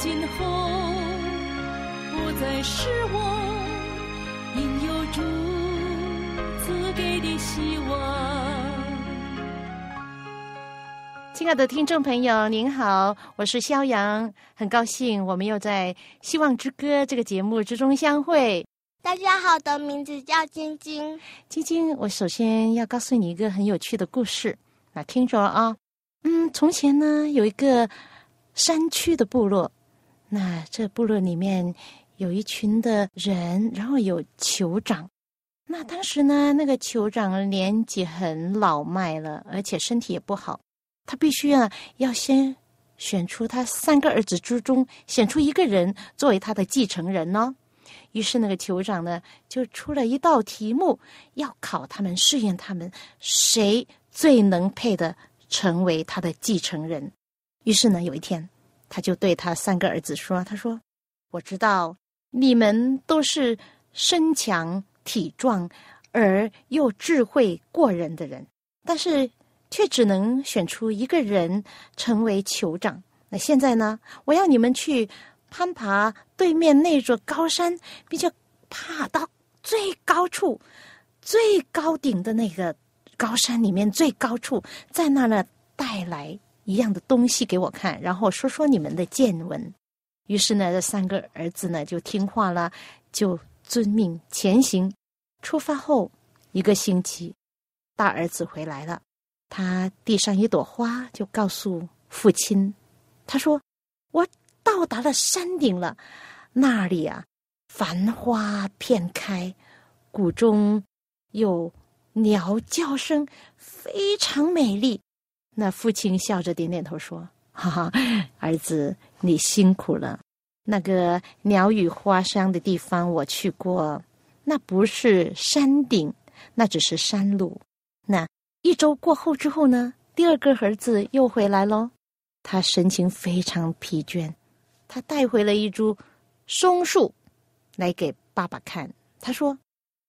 今后不再是我应有主赐给的希望。亲爱的听众朋友，您好，我是肖阳，很高兴我们又在《希望之歌》这个节目之中相会。大家好，的名字叫晶晶。晶晶，我首先要告诉你一个很有趣的故事。听着啊，嗯，从前呢有一个山区的部落，那这部落里面有一群的人，然后有酋长。那当时呢，那个酋长年纪很老迈了，而且身体也不好，他必须啊要先选出他三个儿子之中选出一个人作为他的继承人呢。于是那个酋长呢就出了一道题目，要考他们，试验他们谁。最能配的成为他的继承人。于是呢，有一天，他就对他三个儿子说：“他说，我知道你们都是身强体壮而又智慧过人的人，但是却只能选出一个人成为酋长。那现在呢，我要你们去攀爬对面那座高山，并且爬到最高处、最高顶的那个。”高山里面最高处，在那呢带来一样的东西给我看，然后说说你们的见闻。于是呢，这三个儿子呢就听话了，就遵命前行。出发后一个星期，大儿子回来了，他递上一朵花，就告诉父亲，他说：“我到达了山顶了，那里啊繁花遍开，谷中有。”鸟叫声非常美丽，那父亲笑着点点头说：“哈哈，儿子，你辛苦了。那个鸟语花香的地方我去过，那不是山顶，那只是山路。那一周过后之后呢，第二个儿子又回来喽，他神情非常疲倦，他带回了一株松树来给爸爸看。他说：‘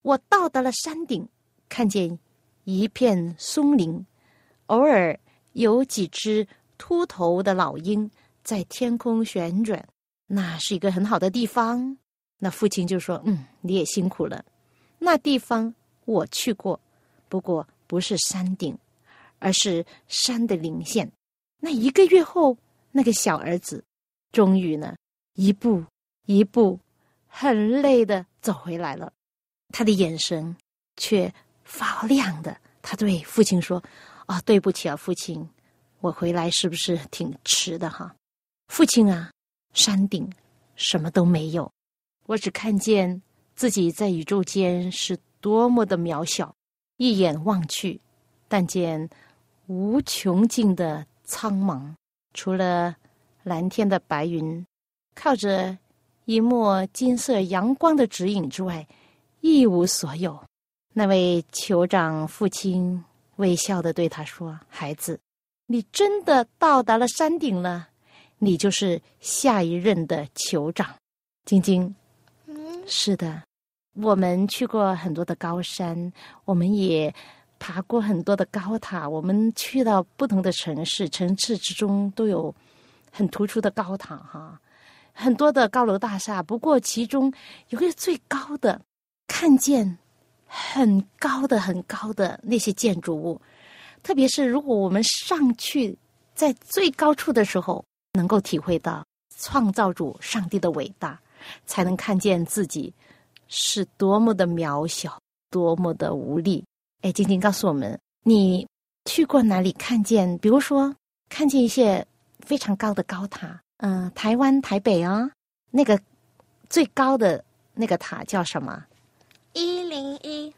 我到达了山顶。’”看见一片松林，偶尔有几只秃头的老鹰在天空旋转，那是一个很好的地方。那父亲就说：“嗯，你也辛苦了。那地方我去过，不过不是山顶，而是山的零线。那一个月后，那个小儿子终于呢，一步一步，很累的走回来了，他的眼神却。”发亮的，他对父亲说：“啊，对不起啊，父亲，我回来是不是挺迟的哈？父亲啊，山顶什么都没有，我只看见自己在宇宙间是多么的渺小，一眼望去，但见无穷尽的苍茫，除了蓝天的白云，靠着一抹金色阳光的指引之外，一无所有。”那位酋长父亲微笑的对他说：“孩子，你真的到达了山顶了，你就是下一任的酋长。”晶晶，嗯，是的，我们去过很多的高山，我们也爬过很多的高塔，我们去到不同的城市，城市之中都有很突出的高塔，哈，很多的高楼大厦。不过其中有个最高的，看见。很高的、很高的那些建筑物，特别是如果我们上去在最高处的时候，能够体会到创造主上帝的伟大，才能看见自己是多么的渺小、多么的无力。哎，晶晶告诉我们，你去过哪里？看见，比如说看见一些非常高的高塔，嗯，台湾台北啊，那个最高的那个塔叫什么？一零一，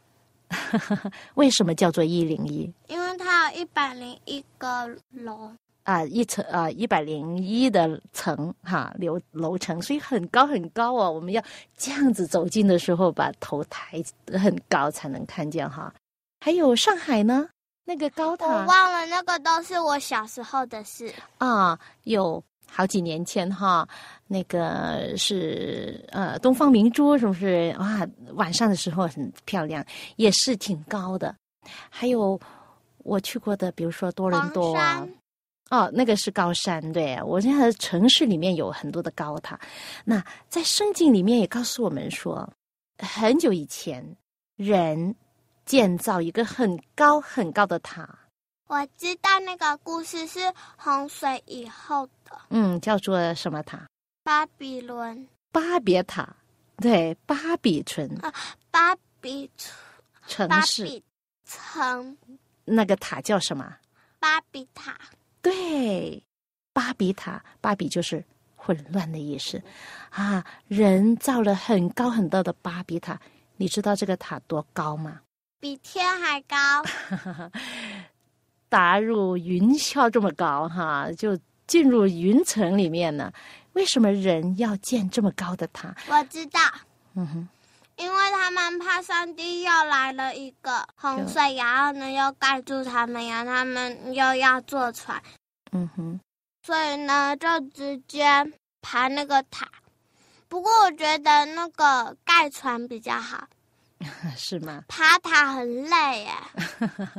为什么叫做一零一？因为它有一百零一个楼。啊，一层啊，一百零一的层哈，楼楼层，所以很高很高哦。我们要这样子走近的时候，把头抬很高才能看见哈。还有上海呢，那个高塔我忘了，那个都是我小时候的事。啊，有好几年前哈，那个是呃东方明珠，是不是？哇，晚上的时候很漂亮，也是挺高的。还有我去过的，比如说多伦多啊，哦，那个是高山，对我现在城市里面有很多的高塔。那在圣经里面也告诉我们说，很久以前人建造一个很高很高的塔，我知道那个故事是洪水以后的嗯，叫做什么塔？巴比伦，巴别塔，对，巴比城巴比城城市，比城，那个塔叫什么？巴比塔。对，巴比塔，巴比就是混乱的意思啊。人造了很高很高的巴比塔，你知道这个塔多高吗？比天还高，达入云霄这么高哈，就进入云层里面呢。为什么人要建这么高的塔？我知道，嗯哼，因为他们怕上帝又来了一个洪水，然后呢又盖住他们，然后他们又要坐船，嗯哼，所以呢就直接爬那个塔。不过我觉得那个盖船比较好，是吗？爬塔很累耶。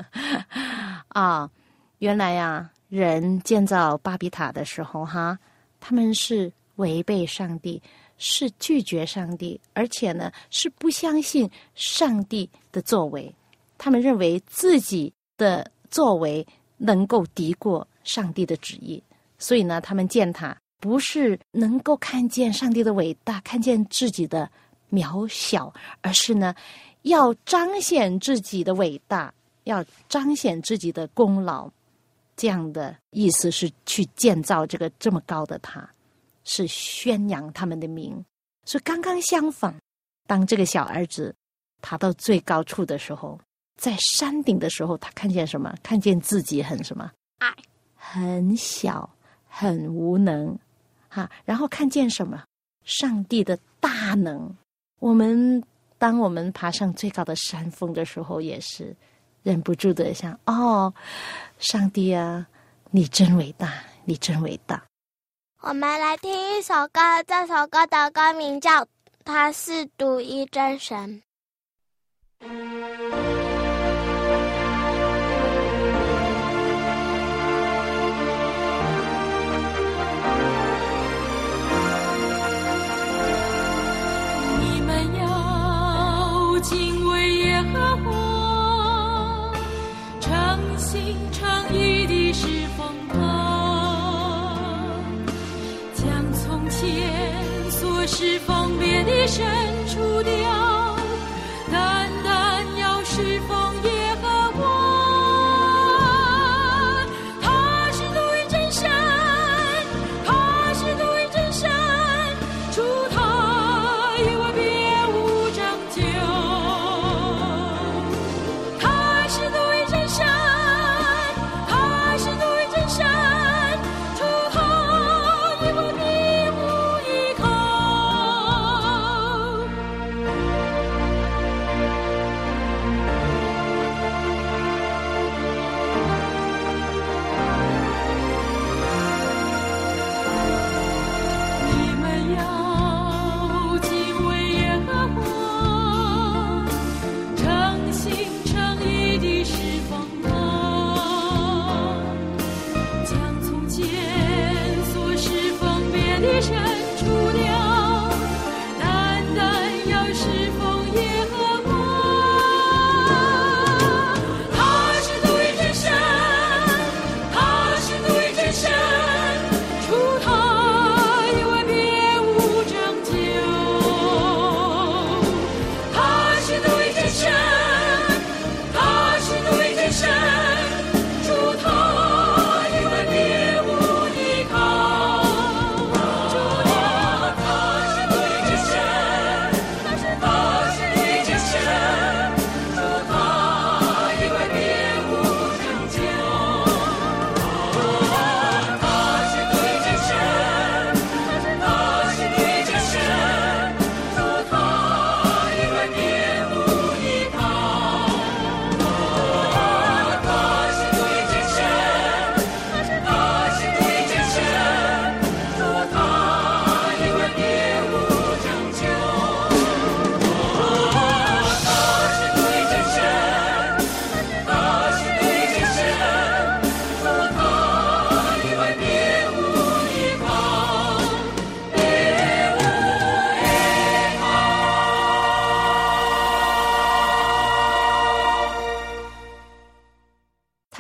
啊，原来呀，人建造巴比塔的时候，哈，他们是违背上帝，是拒绝上帝，而且呢，是不相信上帝的作为。他们认为自己的作为能够敌过上帝的旨意，所以呢，他们建塔不是能够看见上帝的伟大，看见自己的渺小，而是呢，要彰显自己的伟大，要彰显自己的功劳。这样的意思是去建造这个这么高的塔，是宣扬他们的名。所以刚刚相反，当这个小儿子爬到最高处的时候，在山顶的时候，他看见什么？看见自己很什么？矮，很小，很无能，哈。然后看见什么？上帝的大能。我们当我们爬上最高的山峰的时候，也是忍不住的想：哦，上帝啊，你真伟大，你真伟大。我们来听一首歌，这首歌的歌名叫《他是独一真神》。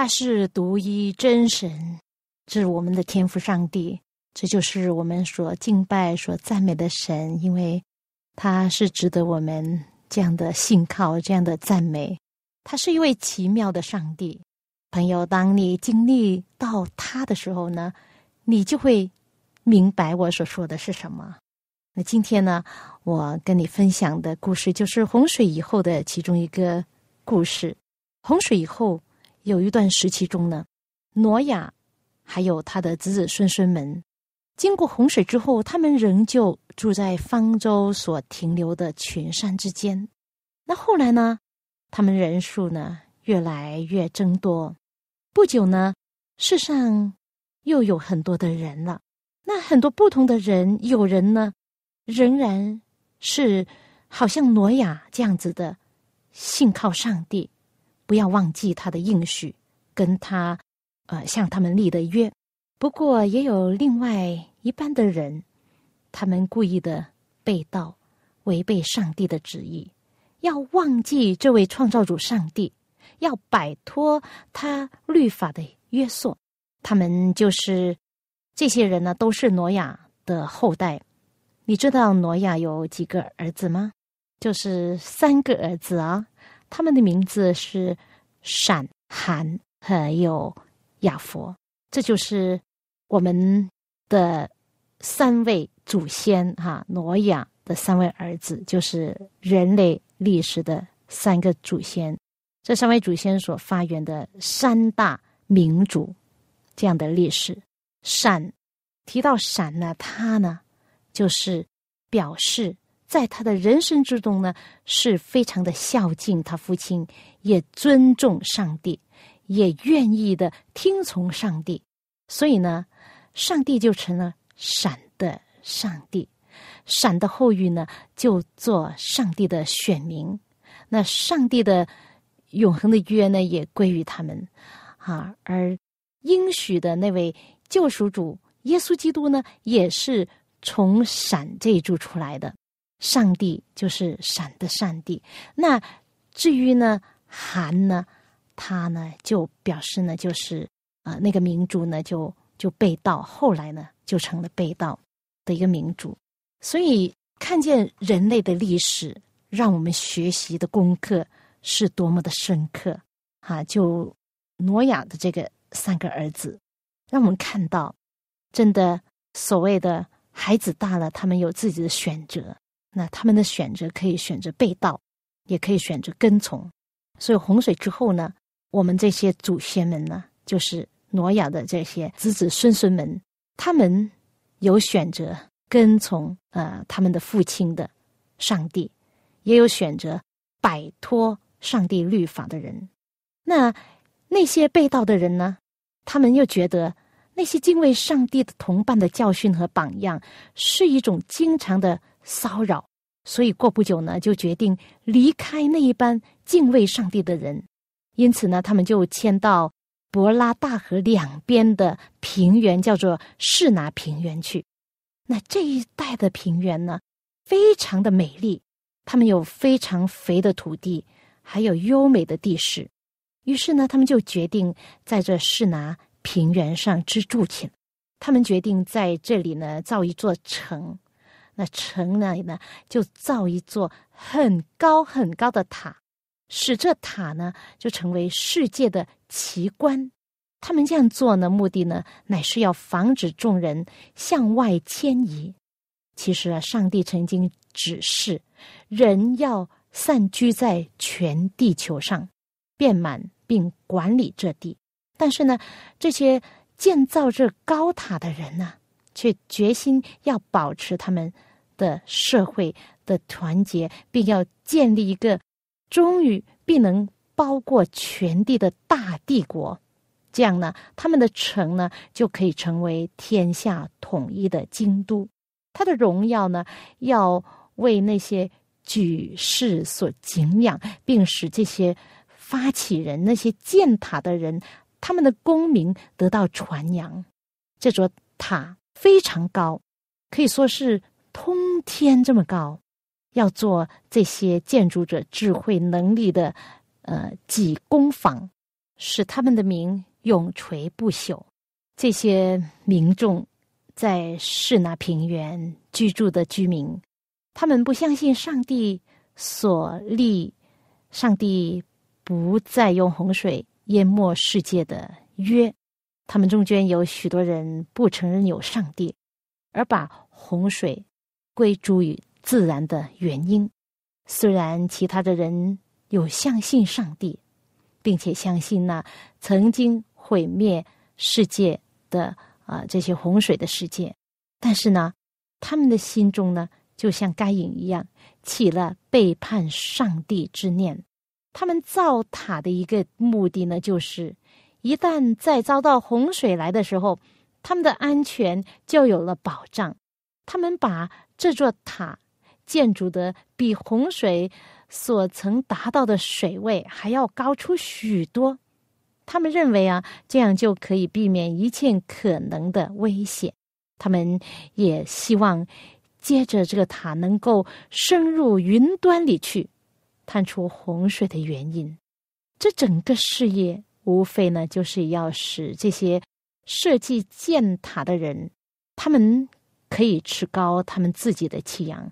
他是独一真神，是我们的天赋上帝，这就是我们所敬拜、所赞美的神，因为他是值得我们这样的信靠、这样的赞美。他是一位奇妙的上帝，朋友。当你经历到他的时候呢，你就会明白我所说的是什么。那今天呢，我跟你分享的故事就是洪水以后的其中一个故事。洪水以后。有一段时期中呢，挪亚还有他的子子孙孙们，经过洪水之后，他们仍旧住在方舟所停留的群山之间。那后来呢，他们人数呢越来越增多。不久呢，世上又有很多的人了。那很多不同的人，有人呢仍然是好像挪亚这样子的，信靠上帝。不要忘记他的应许，跟他，呃，向他们立的约。不过也有另外一般的人，他们故意的背道，违背上帝的旨意，要忘记这位创造主上帝，要摆脱他律法的约束。他们就是这些人呢，都是挪亚的后代。你知道挪亚有几个儿子吗？就是三个儿子啊。他们的名字是闪、含还有亚佛，这就是我们的三位祖先哈，挪亚的三位儿子，就是人类历史的三个祖先。这三位祖先所发源的三大民族这样的历史。闪提到闪呢，他呢就是表示。在他的人生之中呢，是非常的孝敬他父亲，也尊重上帝，也愿意的听从上帝。所以呢，上帝就成了闪的上帝，闪的后裔呢，就做上帝的选民。那上帝的永恒的约呢，也归于他们啊。而应许的那位救赎主耶稣基督呢，也是从闪这一柱出来的。上帝就是闪的上帝。那至于呢，韩呢，他呢就表示呢，就是啊，那个民族呢就就被盗，后来呢就成了被盗的一个民族。所以看见人类的历史，让我们学习的功课是多么的深刻啊！就挪亚的这个三个儿子，让我们看到，真的所谓的孩子大了，他们有自己的选择。那他们的选择可以选择被盗，也可以选择跟从。所以洪水之后呢，我们这些祖先们呢，就是挪亚的这些子子孙孙们，他们有选择跟从呃他们的父亲的上帝，也有选择摆脱上帝律法的人。那那些被盗的人呢，他们又觉得那些敬畏上帝的同伴的教训和榜样是一种经常的。骚扰，所以过不久呢，就决定离开那一班敬畏上帝的人。因此呢，他们就迁到博拉大河两边的平原，叫做士拿平原去。那这一带的平原呢，非常的美丽，他们有非常肥的土地，还有优美的地势。于是呢，他们就决定在这士拿平原上居住起来。他们决定在这里呢造一座城。那城那里呢，就造一座很高很高的塔，使这塔呢就成为世界的奇观。他们这样做呢，目的呢，乃是要防止众人向外迁移。其实啊，上帝曾经指示人要散居在全地球上，遍满并管理这地。但是呢，这些建造这高塔的人呢？却决心要保持他们的社会的团结，并要建立一个终于必能包括全地的大帝国。这样呢，他们的城呢就可以成为天下统一的京都。他的荣耀呢，要为那些举世所敬仰，并使这些发起人、那些建塔的人，他们的功名得到传扬。这座塔。非常高，可以说是通天这么高。要做这些建筑者智慧能力的呃几工坊，使他们的名永垂不朽。这些民众在士那平原居住的居民，他们不相信上帝所立，上帝不再用洪水淹没世界的约。他们中间有许多人不承认有上帝，而把洪水归诸于自然的原因。虽然其他的人有相信上帝，并且相信那曾经毁灭世界的啊这些洪水的世界，但是呢，他们的心中呢，就像该隐一样，起了背叛上帝之念。他们造塔的一个目的呢，就是一旦再遭到洪水来的时候，他们的安全就有了保障。他们把这座塔。建筑的比洪水所曾达到的水位还要高出许多，他们认为啊，这样就可以避免一切可能的危险。他们也希望接着这个塔能够深入云端里去，探出洪水的原因。这整个事业无非呢，就是要使这些设计建塔的人，他们可以持高他们自己的气扬。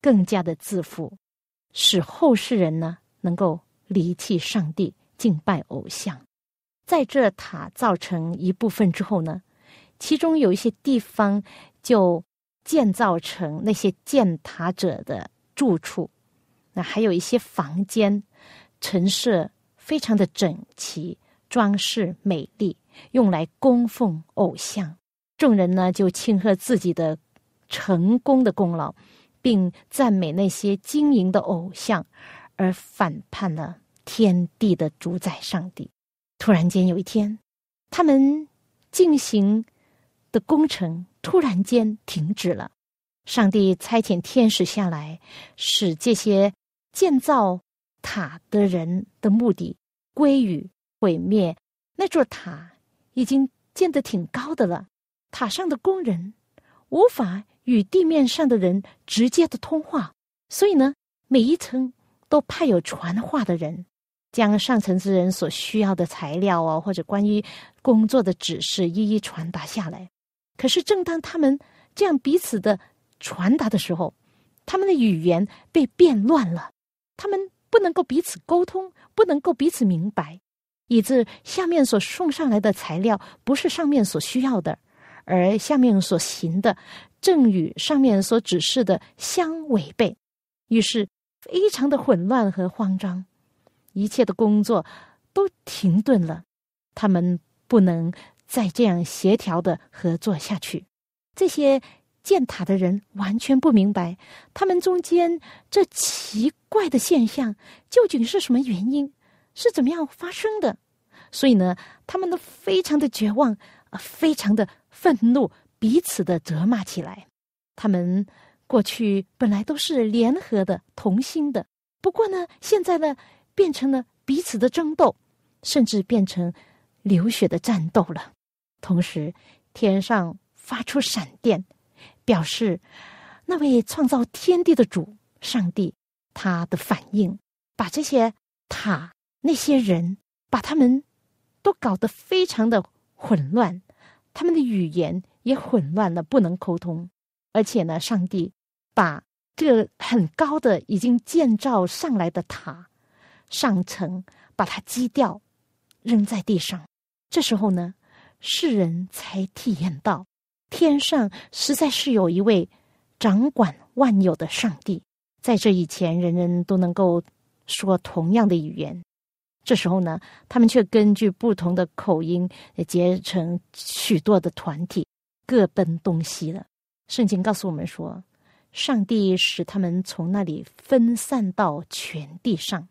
更加的自负，使后世人呢能够离弃上帝，敬拜偶像。在这塔造成一部分之后呢，其中有一些地方就建造成那些建塔者的住处。那还有一些房间陈设非常的整齐，装饰美丽，用来供奉偶像。众人呢就庆贺自己的成功的功劳。并赞美那些经营的偶像，而反叛了天地的主宰上帝。突然间有一天，他们进行的工程突然间停止了。上帝差遣天使下来，使这些建造塔的人的目的归于毁灭。那座塔已经建得挺高的了，塔上的工人无法。与地面上的人直接的通话，所以呢，每一层都派有传话的人，将上层之人所需要的材料啊，或者关于工作的指示一一传达下来。可是，正当他们这样彼此的传达的时候，他们的语言被变乱了，他们不能够彼此沟通，不能够彼此明白，以致下面所送上来的材料不是上面所需要的，而下面所行的。正与上面所指示的相违背，于是非常的混乱和慌张，一切的工作都停顿了。他们不能再这样协调的合作下去。这些建塔的人完全不明白，他们中间这奇怪的现象究竟是什么原因，是怎么样发生的。所以呢，他们都非常的绝望，啊，非常的愤怒。彼此的责骂起来，他们过去本来都是联合的、同心的，不过呢，现在呢，变成了彼此的争斗，甚至变成流血的战斗了。同时，天上发出闪电，表示那位创造天地的主上帝他的反应，把这些塔、那些人，把他们都搞得非常的混乱，他们的语言。也混乱了，不能沟通，而且呢，上帝把这个很高的已经建造上来的塔上层把它击掉，扔在地上。这时候呢，世人才体验到天上实在是有一位掌管万有的上帝。在这以前，人人都能够说同样的语言，这时候呢，他们却根据不同的口音结成许多的团体。各奔东西了。圣经告诉我们说，上帝使他们从那里分散到全地上。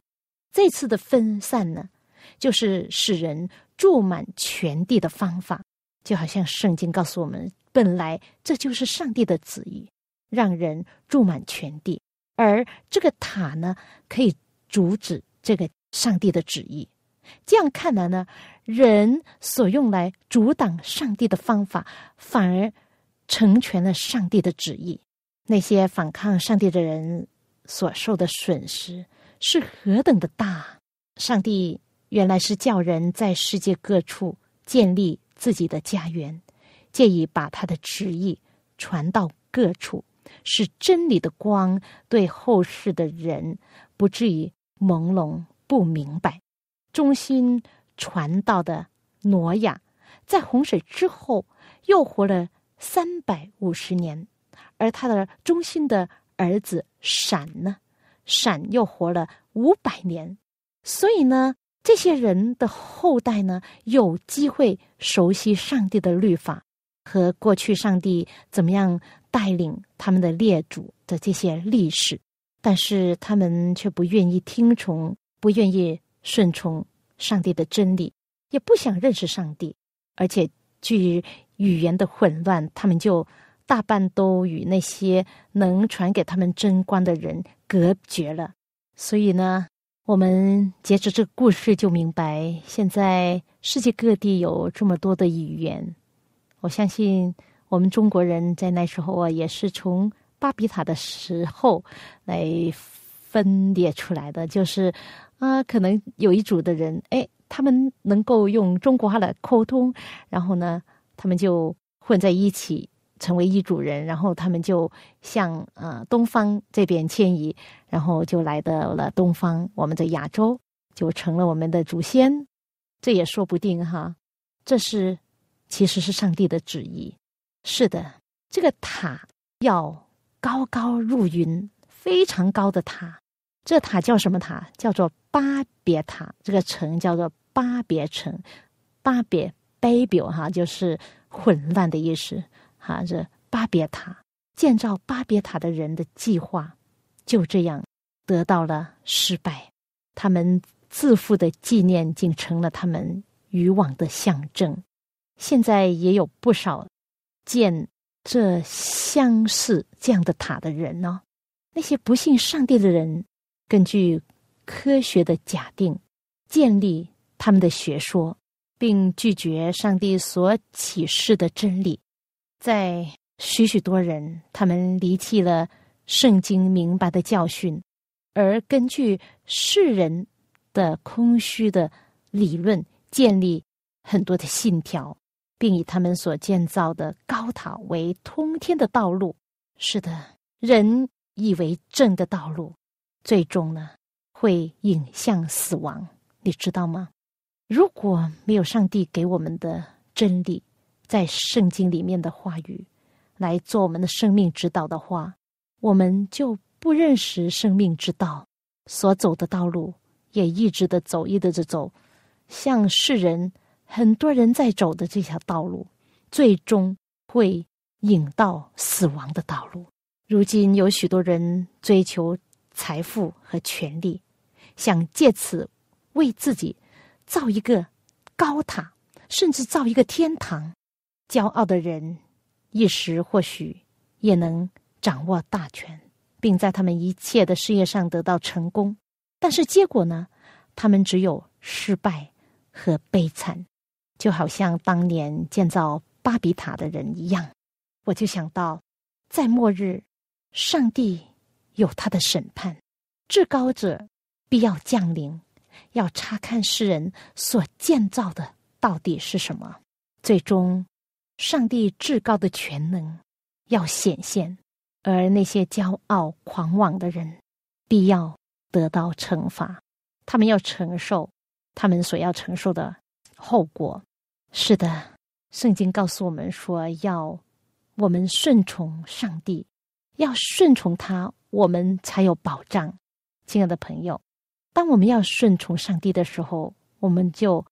这次的分散呢，就是使人住满全地的方法。就好像圣经告诉我们，本来这就是上帝的旨意，让人住满全地。而这个塔呢，可以阻止这个上帝的旨意。这样看来呢，人所用来阻挡上帝的方法，反而成全了上帝的旨意。那些反抗上帝的人所受的损失是何等的大！上帝原来是叫人在世界各处建立自己的家园，借以把他的旨意传到各处，使真理的光对后世的人不至于朦胧不明白。忠心传道的挪亚，在洪水之后又活了三百五十年，而他的忠心的儿子闪呢，闪又活了五百年。所以呢，这些人的后代呢，有机会熟悉上帝的律法和过去上帝怎么样带领他们的列祖的这些历史，但是他们却不愿意听从，不愿意。顺从上帝的真理，也不想认识上帝，而且据语言的混乱，他们就大半都与那些能传给他们真光的人隔绝了。所以呢，我们接着这个故事就明白，现在世界各地有这么多的语言。我相信我们中国人在那时候啊，也是从巴比塔的时候来分裂出来的，就是。啊，可能有一组的人，哎，他们能够用中国话来沟通，然后呢，他们就混在一起，成为一组人，然后他们就向呃东方这边迁移，然后就来到了东方，我们的亚洲就成了我们的祖先，这也说不定哈。这是其实是上帝的旨意，是的，这个塔要高高入云，非常高的塔。这塔叫什么塔？叫做巴别塔。这个城叫做巴别城，巴别 baby 哈，就是混乱的意思。哈，这巴别塔建造巴别塔的人的计划就这样得到了失败。他们自负的纪念竟成了他们渔网的象征。现在也有不少建这相似这样的塔的人呢。那些不信上帝的人。根据科学的假定，建立他们的学说，并拒绝上帝所启示的真理，在许许多人，他们离弃了圣经明白的教训，而根据世人的空虚的理论，建立很多的信条，并以他们所建造的高塔为通天的道路。是的，人以为正的道路。最终呢，会引向死亡，你知道吗？如果没有上帝给我们的真理，在圣经里面的话语来做我们的生命指导的话，我们就不认识生命之道，所走的道路也一直的走，一直的走，像世人很多人在走的这条道路，最终会引到死亡的道路。如今有许多人追求。财富和权力，想借此为自己造一个高塔，甚至造一个天堂。骄傲的人一时或许也能掌握大权，并在他们一切的事业上得到成功，但是结果呢？他们只有失败和悲惨，就好像当年建造巴比塔的人一样。我就想到，在末日，上帝。有他的审判，至高者必要降临，要查看世人所建造的到底是什么。最终，上帝至高的全能要显现，而那些骄傲狂妄的人必要得到惩罚。他们要承受他们所要承受的后果。是的，圣经告诉我们说，要我们顺从上帝，要顺从他。我们才有保障，亲爱的朋友。当我们要顺从上帝的时候，我们就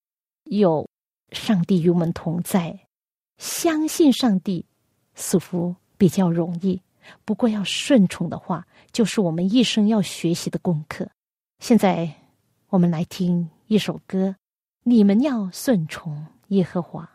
有上帝与我们同在。相信上帝似乎比较容易，不过要顺从的话，就是我们一生要学习的功课。现在我们来听一首歌：你们要顺从耶和华。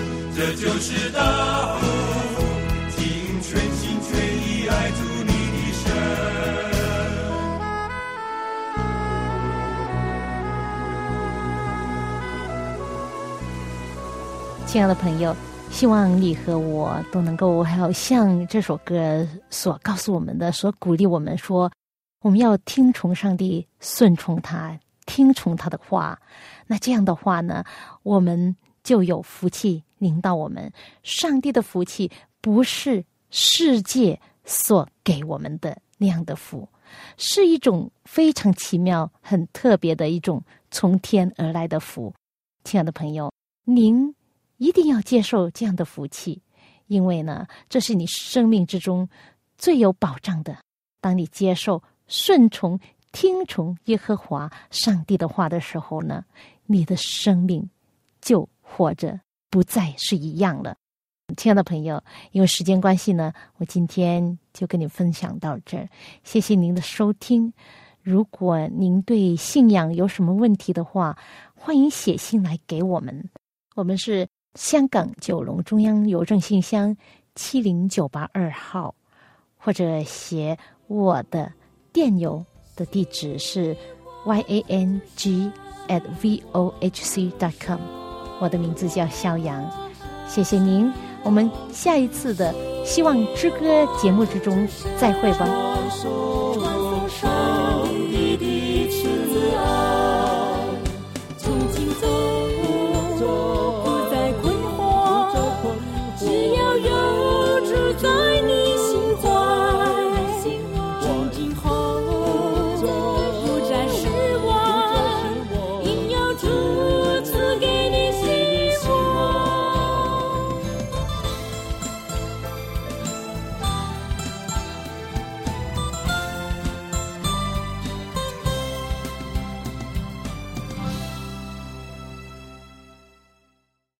这就是大福，尽全心全意爱主你的神。亲爱的朋友，希望你和我都能够还有像这首歌所告诉我们的，所鼓励我们说，我们要听从上帝，顺从他，听从他的话。那这样的话呢，我们就有福气领到我们。上帝的福气不是世界所给我们的那样的福，是一种非常奇妙、很特别的一种从天而来的福。亲爱的朋友，您一定要接受这样的福气，因为呢，这是你生命之中最有保障的。当你接受、顺从、听从耶和华上帝的话的时候呢？你的生命就或者不再是一样了，亲爱的朋友，因为时间关系呢，我今天就跟你分享到这儿。谢谢您的收听。如果您对信仰有什么问题的话，欢迎写信来给我们。我们是香港九龙中央邮政信箱七零九八二号，或者写我的电邮的地址是 y a n g。at vohc dot com 我的名字叫肖阳，谢谢您，我们下一次的希望之歌节目之中再会吧。